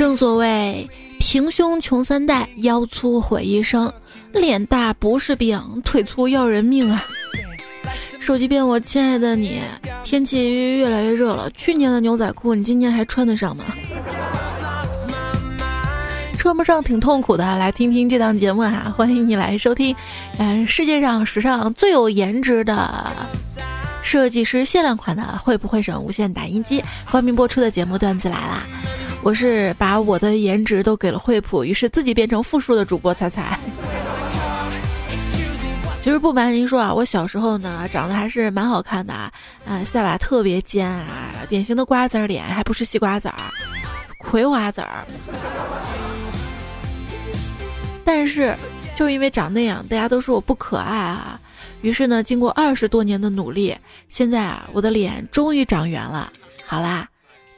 正所谓平胸穷三代，腰粗毁一生。脸大不是病，腿粗要人命啊！手机边，我亲爱的你，天气越来越热了，去年的牛仔裤你今年还穿得上吗？穿不上挺痛苦的，来听听这档节目哈，欢迎你来收听。嗯，世界上史上最有颜值的设计师限量款的会不会省无线打印机冠名播出的节目段子来啦！我是把我的颜值都给了惠普，于是自己变成负数的主播彩彩。其实不瞒您说啊，我小时候呢长得还是蛮好看的啊，啊下巴特别尖啊，典型的瓜子脸，还不是西瓜子儿，葵花籽儿。但是就因为长那样，大家都说我不可爱啊。于是呢，经过二十多年的努力，现在啊我的脸终于长圆了。好啦，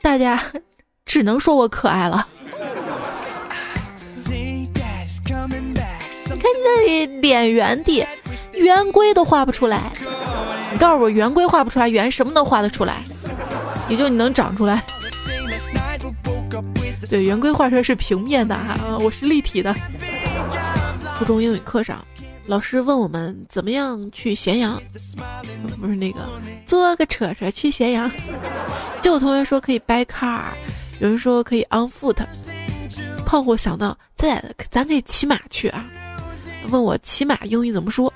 大家只能说我可爱了。你看你那里脸圆的。圆规都画不出来，你告诉我圆规画不出来，圆什么能画得出来？也就你能长出来。对，圆规画出来是平面的哈，我是立体的。初中英语课上，老师问我们怎么样去咸阳，不是那个坐个车车去咸阳。就有同学说可以掰 car，有人说可以 on foot。胖虎想到，咱咱可以骑马去啊，问我骑马英语怎么说。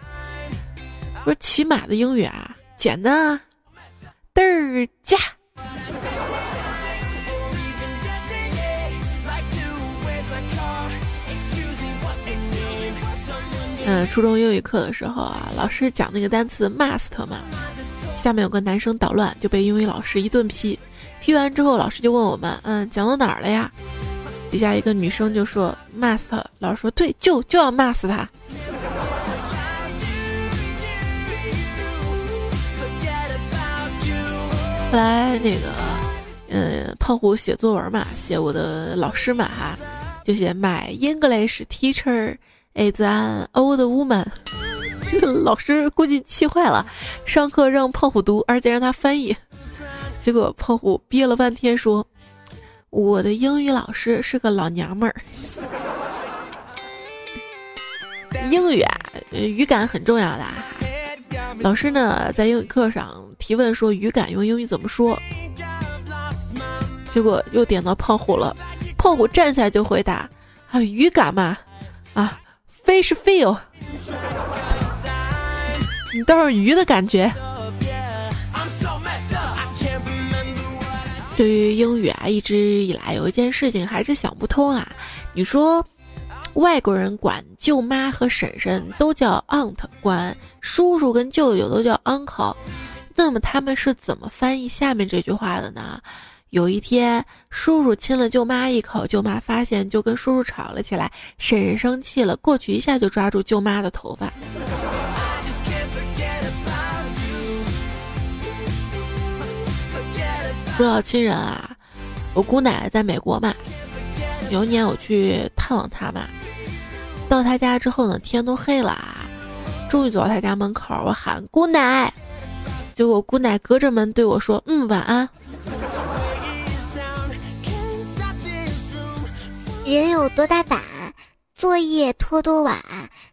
不是骑马的英语啊，简单啊，嘚儿驾。嗯，初中英语课的时候啊，老师讲那个单词 must 嘛，下面有个男生捣乱，就被英语老师一顿批。批完之后，老师就问我们，嗯，讲到哪儿了呀？底下一个女生就说 must，老师说对，就就要骂死他。后来那个，嗯，胖虎写作文嘛，写我的老师嘛哈，就写 My English teacher is an old woman。老师估计气坏了，上课让胖虎读，而且让他翻译。结果胖虎憋了半天说：“我的英语老师是个老娘们儿。”英语啊，语感很重要的。老师呢，在英语课上提问说：“语感用英语怎么说？”结果又点到胖虎了，胖虎站起来就回答：“啊，语感嘛，啊，fish feel，你倒是鱼的感觉。”对于英语啊，一直以来有一件事情还是想不通啊，你说。外国人管舅妈和婶婶都叫 aunt，管叔叔跟舅舅都叫 uncle，那么他们是怎么翻译下面这句话的呢？有一天，叔叔亲了舅妈一口，舅妈发现就跟叔叔吵了起来，婶婶生气了，过去一下就抓住舅妈的头发。说到亲人啊，我姑奶奶在美国嘛，有一年我去探望她嘛。到她家之后呢，天都黑了啊！终于走到她家门口，我喊姑奶，结果姑奶隔着门对我说：“嗯，晚安。”人有多大胆，作业拖多晚，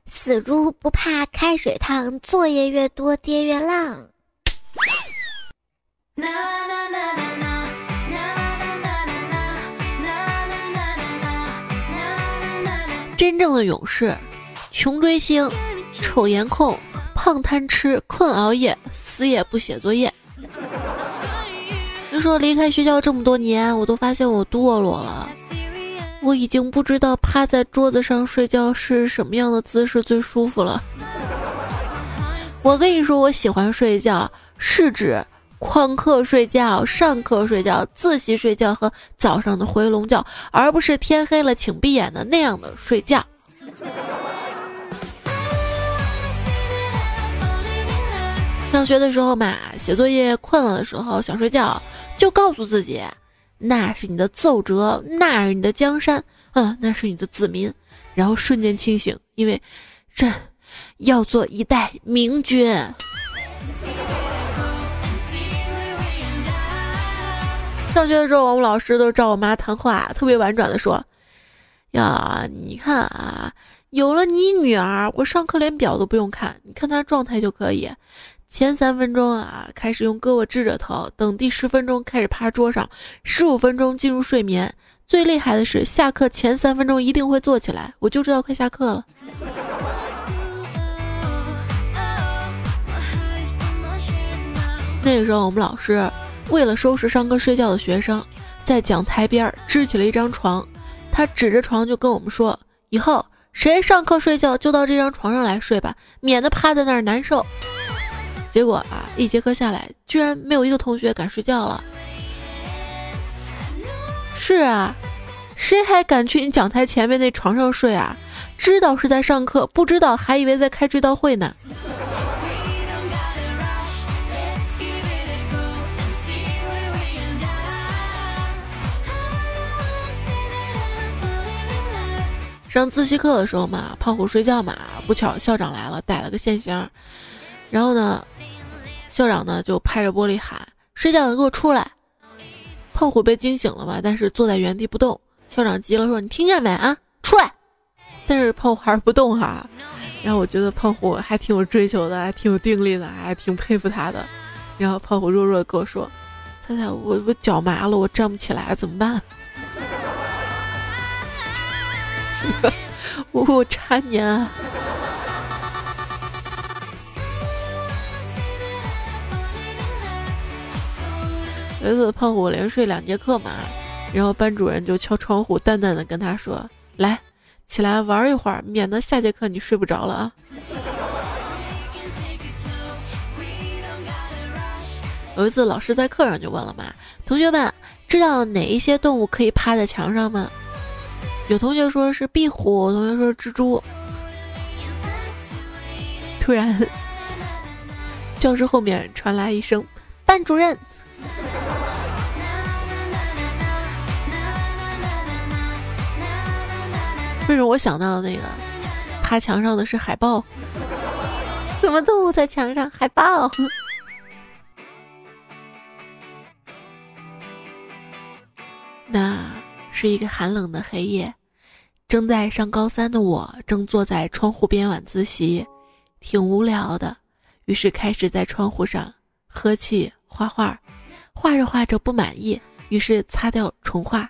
死猪不怕开水烫，作业越多爹越浪。真正的勇士，穷追星，丑颜控，胖贪吃，困熬夜，死也不写作业。你说离开学校这么多年，我都发现我堕落了。我已经不知道趴在桌子上睡觉是什么样的姿势最舒服了。我跟你说，我喜欢睡觉，是指。旷课睡觉、上课睡觉、自习睡觉和早上的回笼觉，而不是天黑了请闭眼的那样的睡觉。上学的时候嘛，写作业困了的时候想睡觉，就告诉自己，那是你的奏折，那是你的江山，嗯，那是你的子民，然后瞬间清醒，因为朕要做一代明君。上学的时候，我们老师都找我妈谈话，特别婉转的说：“呀，你看啊，有了你女儿，我上课连表都不用看，你看她状态就可以。前三分钟啊，开始用胳膊支着头，等第十分钟开始趴桌上，十五分钟进入睡眠。最厉害的是，下课前三分钟一定会坐起来，我就知道快下课了。” 那个时候，我们老师为了收拾上课睡觉的学生，在讲台边支起了一张床，他指着床就跟我们说：“以后谁上课睡觉就到这张床上来睡吧，免得趴在那儿难受。”结果啊，一节课下来，居然没有一个同学敢睡觉了。是啊，谁还敢去你讲台前面那床上睡啊？知道是在上课，不知道还以为在开追悼会呢。上自习课的时候嘛，胖虎睡觉嘛，不巧校长来了，逮了个现行。然后呢，校长呢就拍着玻璃喊：“睡觉的给我出来！”胖虎被惊醒了嘛，但是坐在原地不动。校长急了说：“你听见没啊？出来！”但是胖虎还是不动哈。然后我觉得胖虎还挺有追求的，还挺有定力的，还挺佩服他的。然后胖虎弱弱的跟我说：“猜猜我我脚麻了，我站不起来，怎么办？” 我我差你啊！有一次胖虎连睡两节课嘛，然后班主任就敲窗户，淡淡的跟他说：“来，起来玩一会儿，免得下节课你睡不着了啊。” 有一次老师在课上就问了嘛：“同学们，知道哪一些动物可以趴在墙上吗？”有同学说是壁虎，同学说是蜘蛛。突然，教室后面传来一声“班主任”，为什么我想到的那个趴墙上的是海豹？什么动物在墙上？海豹。是一个寒冷的黑夜。正在上高三的我，正坐在窗户边晚自习，挺无聊的，于是开始在窗户上呵气画画，画着画着不满意，于是擦掉重画，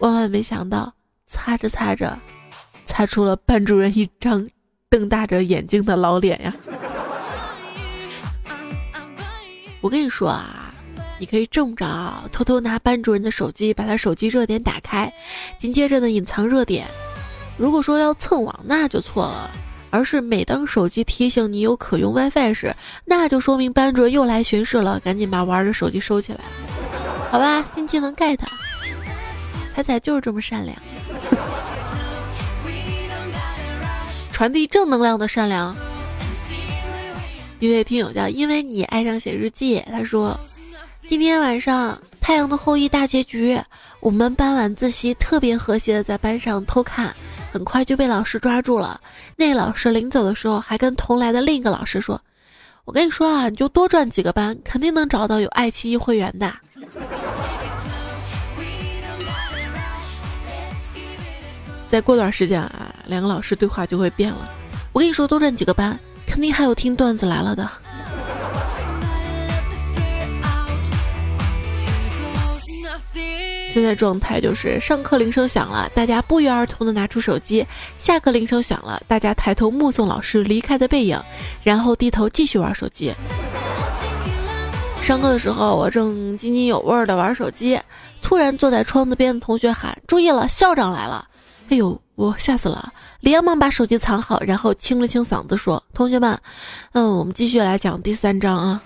万万没想到，擦着擦着，擦出了班主任一张瞪大着眼睛的老脸呀！我跟你说啊。你可以这么着，偷偷拿班主任的手机，把他手机热点打开，紧接着呢隐藏热点。如果说要蹭网，那就错了，而是每当手机提醒你有可用 WiFi 时，那就说明班主任又来巡视了，赶紧把玩的手机收起来。好吧，新技能 get，彩彩就是这么善良，传递正能量的善良。一位听友叫因为你爱上写日记，他说。今天晚上《太阳的后裔》大结局，我们班晚自习特别和谐的在班上偷看，很快就被老师抓住了。那老师临走的时候还跟同来的另一个老师说：“我跟你说啊，你就多转几个班，肯定能找到有爱奇艺会员的。”再过段时间啊，两个老师对话就会变了。我跟你说，多转几个班，肯定还有听段子来了的。现在状态就是上课铃声响了，大家不约而同的拿出手机；下课铃声响了，大家抬头目送老师离开的背影，然后低头继续玩手机。上课的时候，我正津津有味的玩手机，突然坐在窗子边的同学喊：“注意了，校长来了！”哎呦，我吓死了，连忙把手机藏好，然后清了清嗓子说：“同学们，嗯，我们继续来讲第三章啊。”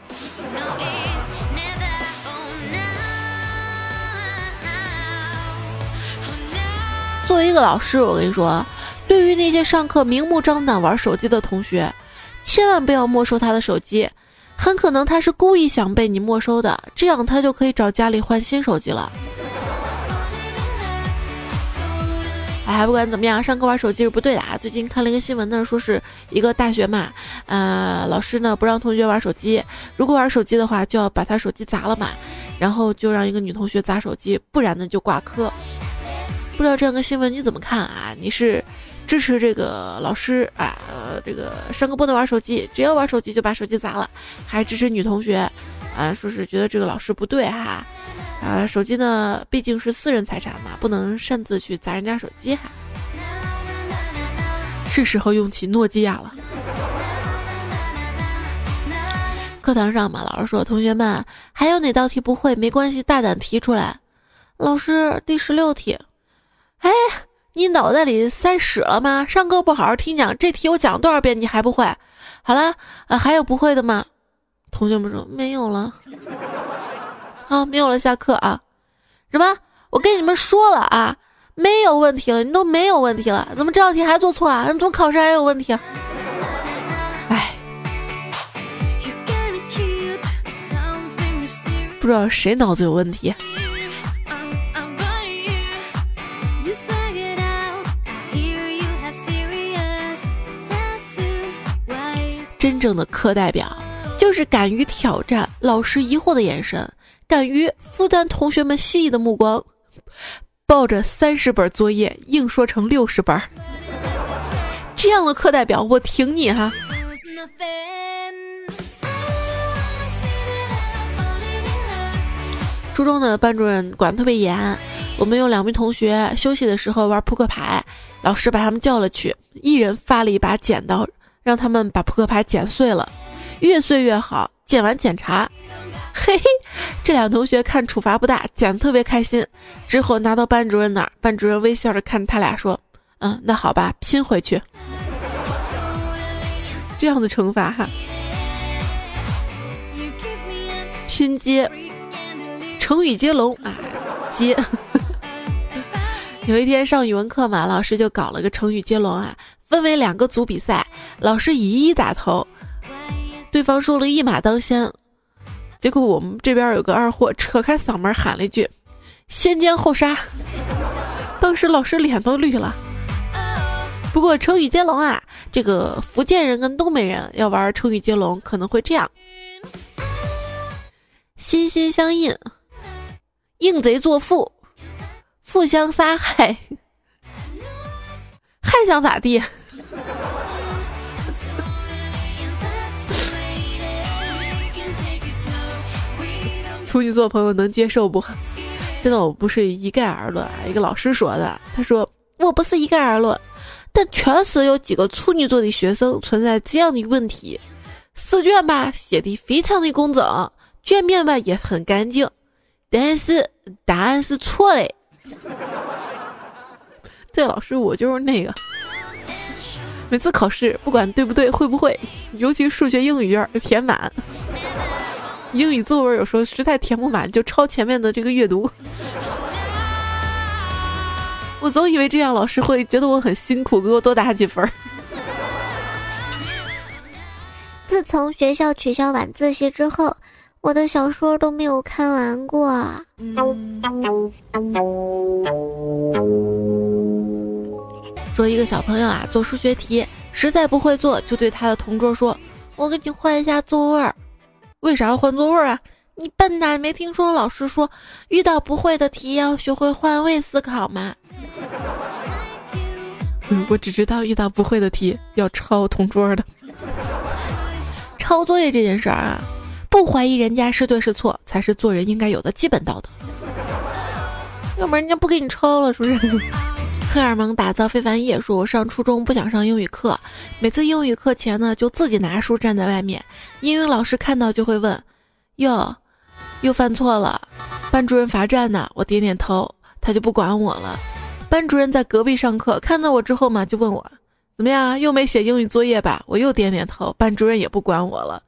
作为一个老师，我跟你说，对于那些上课明目张胆玩手机的同学，千万不要没收他的手机，很可能他是故意想被你没收的，这样他就可以找家里换新手机了。哎，不管怎么样，上课玩手机是不对的啊。最近看了一个新闻呢，说是一个大学嘛，呃，老师呢不让同学玩手机，如果玩手机的话，就要把他手机砸了嘛，然后就让一个女同学砸手机，不然呢就挂科。不知道这样的新闻你怎么看啊？你是支持这个老师啊？这个上课不能玩手机，只要玩手机就把手机砸了，还是支持女同学啊？说是觉得这个老师不对哈？啊，手机呢毕竟是私人财产嘛，不能擅自去砸人家手机哈。是时候用起诺基亚了。课堂上嘛，老师说同学们还有哪道题不会？没关系，大胆提出来。老师，第十六题。哎，你脑袋里塞屎了吗？上课不好好听讲，这题我讲多少遍你还不会？好了，啊，还有不会的吗？同学们说没有了。好，没有了，下课啊。什么？我跟你们说了啊，没有问题了，你都没有问题了，怎么这道题还做错啊？怎么考试还有问题？哎，不知道谁脑子有问题。真正的课代表，就是敢于挑战老师疑惑的眼神，敢于负担同学们细腻的目光，抱着三十本作业硬说成六十本，这样的课代表，我挺你哈。初中的班主任管特别严，我们有两名同学休息的时候玩扑克牌，老师把他们叫了去，一人发了一把剪刀。让他们把扑克牌剪碎了，越碎越好。剪完检查，嘿嘿，这俩同学看处罚不大，剪的特别开心。之后拿到班主任那儿，班主任微笑着看他俩说：“嗯，那好吧，拼回去。”这样的惩罚哈，拼接，成语接龙啊，接。有一天上语文课嘛，老师就搞了个成语接龙啊。分为两个组比赛，老师以一打头，对方说了一马当先，结果我们这边有个二货扯开嗓门喊了一句“先奸后杀”，当时老师脸都绿了。不过成语接龙啊，这个福建人跟东北人要玩成语接龙，可能会这样：心心相印，应贼作父，互相杀害，还想咋地？出去做朋友能接受不？真的，我不是一概而论啊。一个老师说的，他说我不是一概而论，但确实有几个处女座的学生存在这样的问题：试卷吧写的非常的工整，卷面吧也很干净，但是答案是错的。对，老师，我就是那个。每次考试，不管对不对，会不会，尤其数学、英语卷填满。英语作文有时候实在填不满，就抄前面的这个阅读。我总以为这样老师会觉得我很辛苦，给我多打几分。自从学校取消晚自习之后，我的小说都没有看完过。说一个小朋友啊，做数学题实在不会做，就对他的同桌说：“我给你换一下座位儿。”为啥要换座位儿啊？你笨蛋，没听说老师说遇到不会的题要学会换位思考吗？我只知道遇到不会的题要抄同桌的。抄作业这件事儿啊，不怀疑人家是对是错，才是做人应该有的基本道德。要不然人家不给你抄了，是不是？荷尔蒙打造非凡夜说：“我上初中不想上英语课，每次英语课前呢，就自己拿书站在外面。英语老师看到就会问：‘哟，又犯错了，班主任罚站呢。’我点点头，他就不管我了。班主任在隔壁上课，看到我之后嘛，就问我：‘怎么样，又没写英语作业吧？’我又点点头，班主任也不管我了。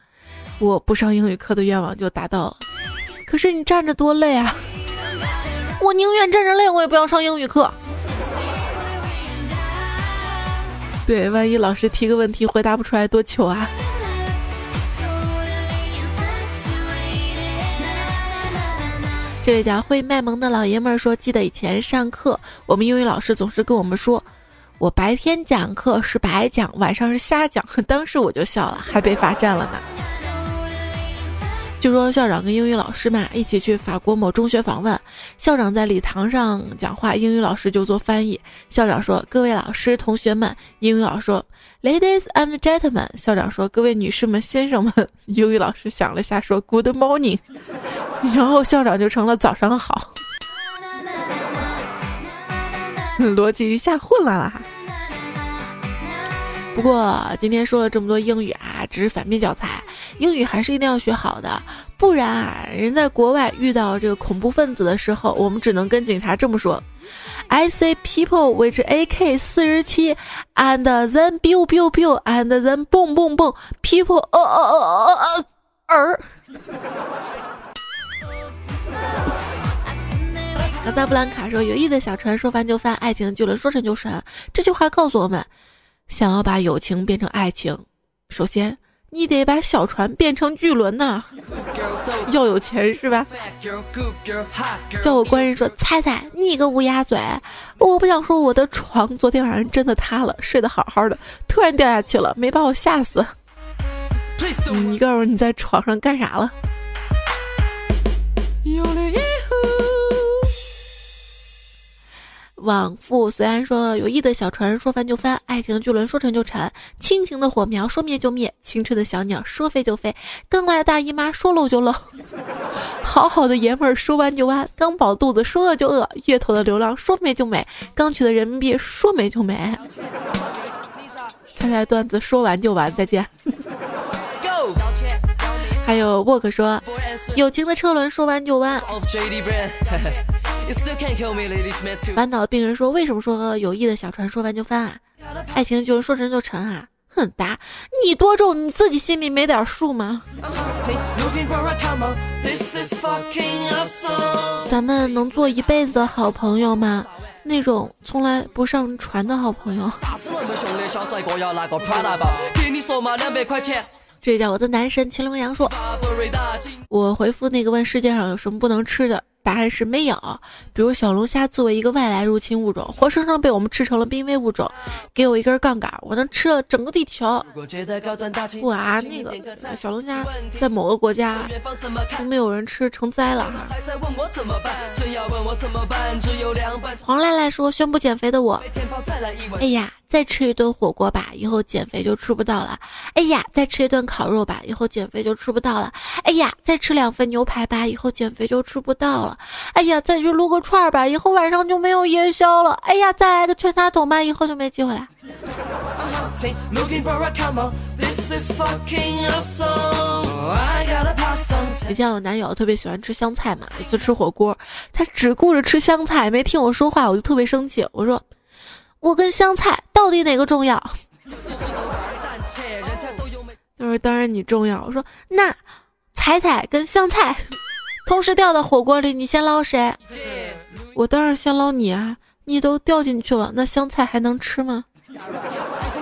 我不上英语课的愿望就达到了。可是你站着多累啊！我宁愿站着累，我也不要上英语课。” 对，万一老师提个问题回答不出来，多糗啊！这位叫会卖萌的老爷们儿说：“记得以前上课，我们英语老师总是跟我们说，我白天讲课是白讲，晚上是瞎讲。当时我就笑了，还被罚站了呢。”据说校长跟英语老师嘛一起去法国某中学访问，校长在礼堂上讲话，英语老师就做翻译。校长说：“各位老师、同学们。”英语老师说：“Ladies and gentlemen。”校长说：“各位女士们、先生们。”英语老师想了下说：“Good morning。”然后校长就成了“早上好”，逻辑一下混乱了哈。不过今天说了这么多英语啊，只是反面教材。英语还是一定要学好的，不然啊，人在国外遇到这个恐怖分子的时候，我们只能跟警察这么说：I see people with AK 四十七，and then biu biu biu and then boom boom boom people 呃呃呃呃呃儿。卡萨布兰卡说：“友谊的小船说翻就翻，爱情的巨轮说沉就沉。”这句话告诉我们。想要把友情变成爱情，首先你得把小船变成巨轮呐，要有钱是吧？叫我官人说：“猜猜，你个乌鸦嘴！我不想说我的床昨天晚上真的塌了，睡得好好的，突然掉下去了，没把我吓死。你告诉我你在床上干啥了？”往复虽然说有意的小船说翻就翻，爱情的巨轮说沉就沉，亲情的火苗说灭就灭，青春的小鸟说飞就飞，刚来大姨妈说漏就漏，好好的爷们儿说弯就弯，刚饱肚子说饿就饿，月头的流浪说美就美，刚取的人民币说美就美。猜猜段子说完就完，再见。还有沃克说，友情的车轮说弯就弯。烦恼的病人说：“为什么说友谊的小船说翻就翻啊？爱情就是说沉就沉啊！”哼，答你多重，你自己心里没点数吗？咱们能做一辈子的好朋友吗？那种从来不上船的好朋友。这叫我的男神秦龙阳说：“我回复那个问世界上有什么不能吃的。”答案是没有，比如小龙虾作为一个外来入侵物种，活生生被我们吃成了濒危物种。给我一根杠杆，我能吃了整个地球。不啊，那个小龙虾在某个国家都没有人吃，成灾了哈。黄赖赖说宣布减肥的我，哎呀。再吃一顿火锅吧，以后减肥就吃不到了。哎呀，再吃一顿烤肉吧，以后减肥就吃不到了。哎呀，再吃两份牛排吧，以后减肥就吃不到了。哎呀，再去撸个串儿吧，以后晚上就没有夜宵了。哎呀，再来个全家桶吧，以后就没机会了。以前我男友特别喜欢吃香菜嘛，一次吃火锅，他只顾着吃香菜，没听我说话，我就特别生气，我说。我跟香菜到底哪个重要？就是当然你重要。我说那彩彩跟香菜同时掉到火锅里，你先捞谁？我当然先捞你啊！你都掉进去了，那香菜还能吃吗？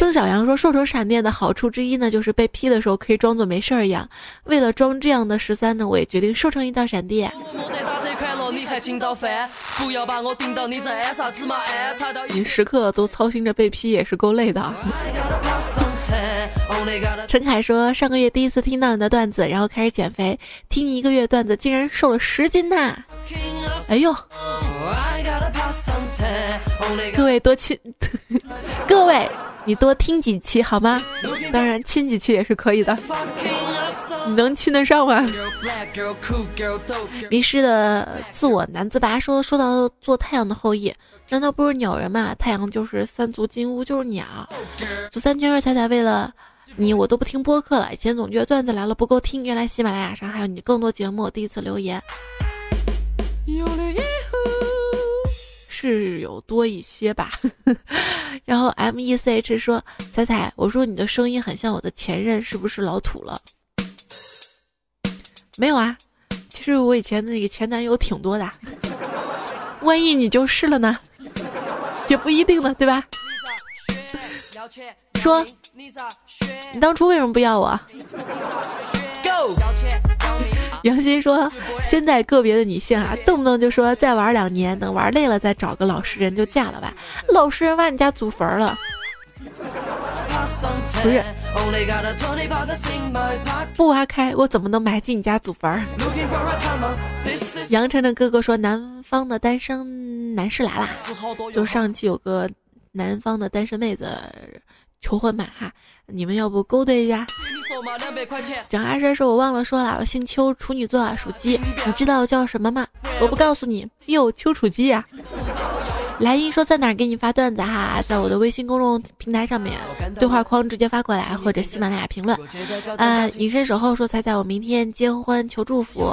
曾小阳说：“瘦成闪电的好处之一呢，就是被劈的时候可以装作没事儿一样。为了装这样的十三呢，我也决定瘦成一道闪电。”你时刻都操心着被批，也是够累的。陈凯说：“上个月第一次听到你的段子，然后开始减肥，听你一个月段子，竟然瘦了十斤呐！哎呦，各位多亲，各位。”你多听几期好吗？当然亲几期也是可以的。你能亲得上吗？迷失的自我难自拔。说说到做太阳的后裔，难道不是鸟人吗？太阳就是三足金乌，就是鸟。左三圈二彩彩，为了你，我都不听播客了。以前总觉得段子来了不够听，原来喜马拉雅上还有你更多节目。第一次留言。是有多一些吧。然后 M E C H 说：“彩彩，我说你的声音很像我的前任，是不是老土了？”没有啊，其实我以前那个前男友挺多的，万一你就是了呢，也不一定呢，对吧？说，你当初为什么不要我？杨欣说：“现在个别的女性啊，动不动就说再玩两年，等玩累了再找个老实人就嫁了吧。老实人挖你家祖坟了，不是？不挖开，我怎么能埋进你家祖坟？”杨晨的哥哥说：“南方的单身男士来啦！就上期有个南方的单身妹子。”求婚嘛哈，你们要不勾兑一下？蒋阿山说：“我忘了说了，我姓邱，处女座，属鸡。你知道我叫什么吗？我不告诉你。哟，丘处机呀。”莱茵说在哪给你发段子哈，在我的微信公众平台上面对话框直接发过来，或者喜马拉雅评论。呃，隐身守候说彩彩，我明天结婚求祝福。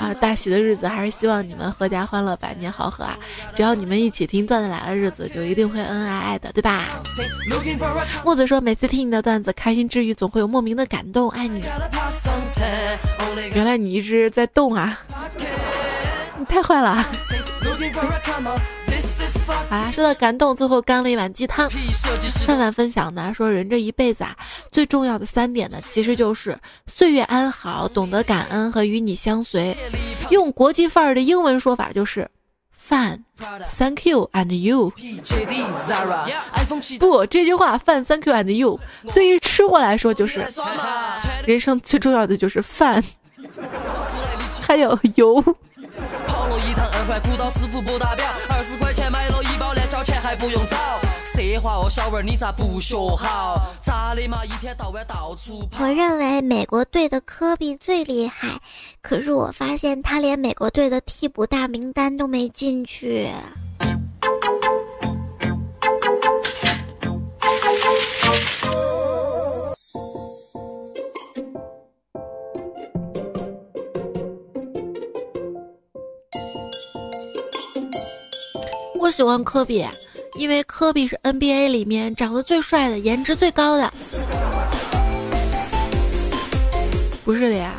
啊，大喜的日子还是希望你们阖家欢乐，百年好合啊！只要你们一起听段子来的日子，就一定会恩恩爱爱的，对吧？木子说，每次听你的段子，开心之余总会有莫名的感动，爱你。原来你一直在动啊！你太坏了。好啦，说到感动，最后干了一碗鸡汤。范范分享呢，说人这一辈子啊，最重要的三点呢，其实就是岁月安好、懂得感恩和与你相随。用国际范儿的英文说法就是饭，Thank you and you。不，这句话饭，Thank you and you，对于吃货来说就是人生最重要的就是饭，还有油。跑了一趟二环古道师傅不打表，二十块钱买了一包辣椒钱还不用找。奢华哦，小文你咋不学好？咋的嘛，一天到晚到处跑。我认为美国队的科比最厉害，可是我发现他连美国队的替补大名单都没进去。我喜欢科比，因为科比是 NBA 里面长得最帅的、颜值最高的。不是的呀，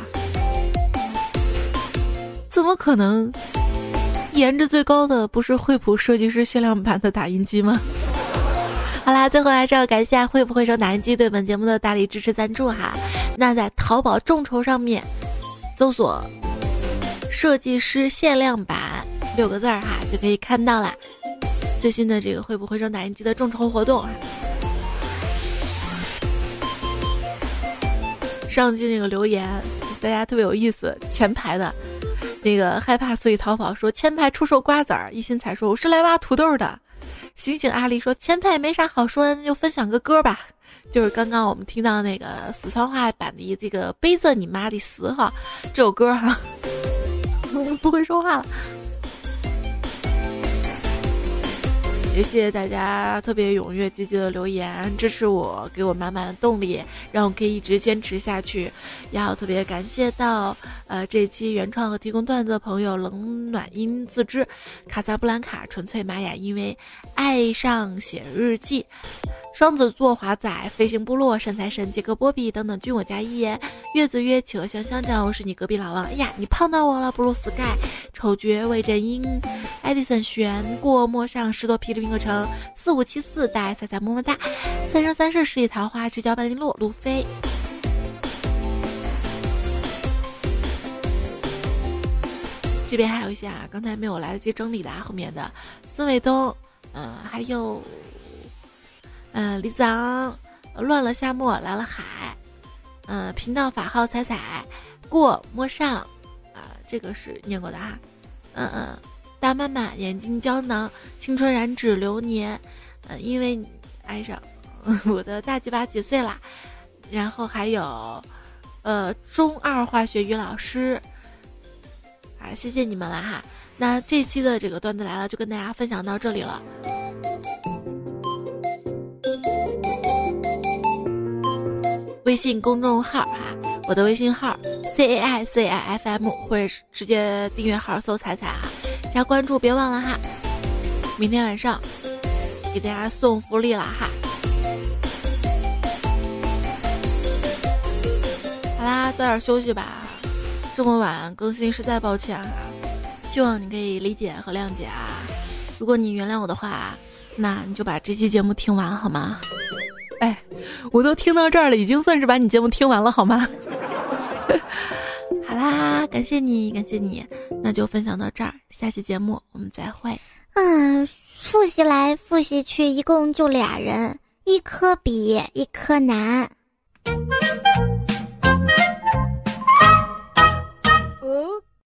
怎么可能？颜值最高的不是惠普设计师限量版的打印机吗？好啦，最后还是要感谢惠普惠手打印机对本节目的大力支持赞助哈。那在淘宝众筹上面搜索“设计师限量版”六个字儿哈，就可以看到了。最新的这个会不会扔打印机的众筹活动啊？上期那个留言，大家特别有意思。前排的那个害怕，所以逃跑说前排出售瓜子儿。一心才说我是来挖土豆的。醒醒阿狸说前排没啥好说的，那就分享个歌吧。就是刚刚我们听到那个四川话版的这个背着你妈的死哈这首歌哈，不会说话了。也谢谢大家特别踊跃积极的留言支持我，给我满满的动力，让我可以一直坚持下去。要特别感谢到呃这期原创和提供段子的朋友冷暖音自知、卡萨布兰卡、纯粹玛雅，因为爱上写日记。双子座华仔、飞行部落、善财神、杰克波比等等，均我加一言。月子约企鹅香香站，我是你隔壁老王。哎呀，你胖到我了，blue sky。丑角魏振英、艾迪森悬过陌上石头皮的冰河城，四五七四带彩彩么么哒。三生三世十里桃花，直角半零落，路飞。这边还有一些啊，刚才没有来得及整理的啊后面的孙伟东，嗯，还有。嗯，李子昂，乱了夏末来了海，嗯，频道法号彩彩过摸上，啊，这个是念过的哈，嗯嗯，大妈妈眼睛胶囊，青春燃脂流年，嗯，因为爱上 我的大鸡巴几岁啦？然后还有，呃，中二化学于老师，啊，谢谢你们了哈。那这期的这个段子来了，就跟大家分享到这里了。微信公众号哈，我的微信号 c a i c i f m，或者直接订阅号搜“彩彩”哈，加关注别忘了哈。明天晚上给大家送福利了哈。好啦，早点休息吧，这么晚更新实在抱歉哈，希望你可以理解和谅解啊。如果你原谅我的话，那你就把这期节目听完好吗？我都听到这儿了，已经算是把你节目听完了，好吗？好啦，感谢你，感谢你，那就分享到这儿，下期节目我们再会。嗯，复习来复习去，一共就俩人，一科比，一科难。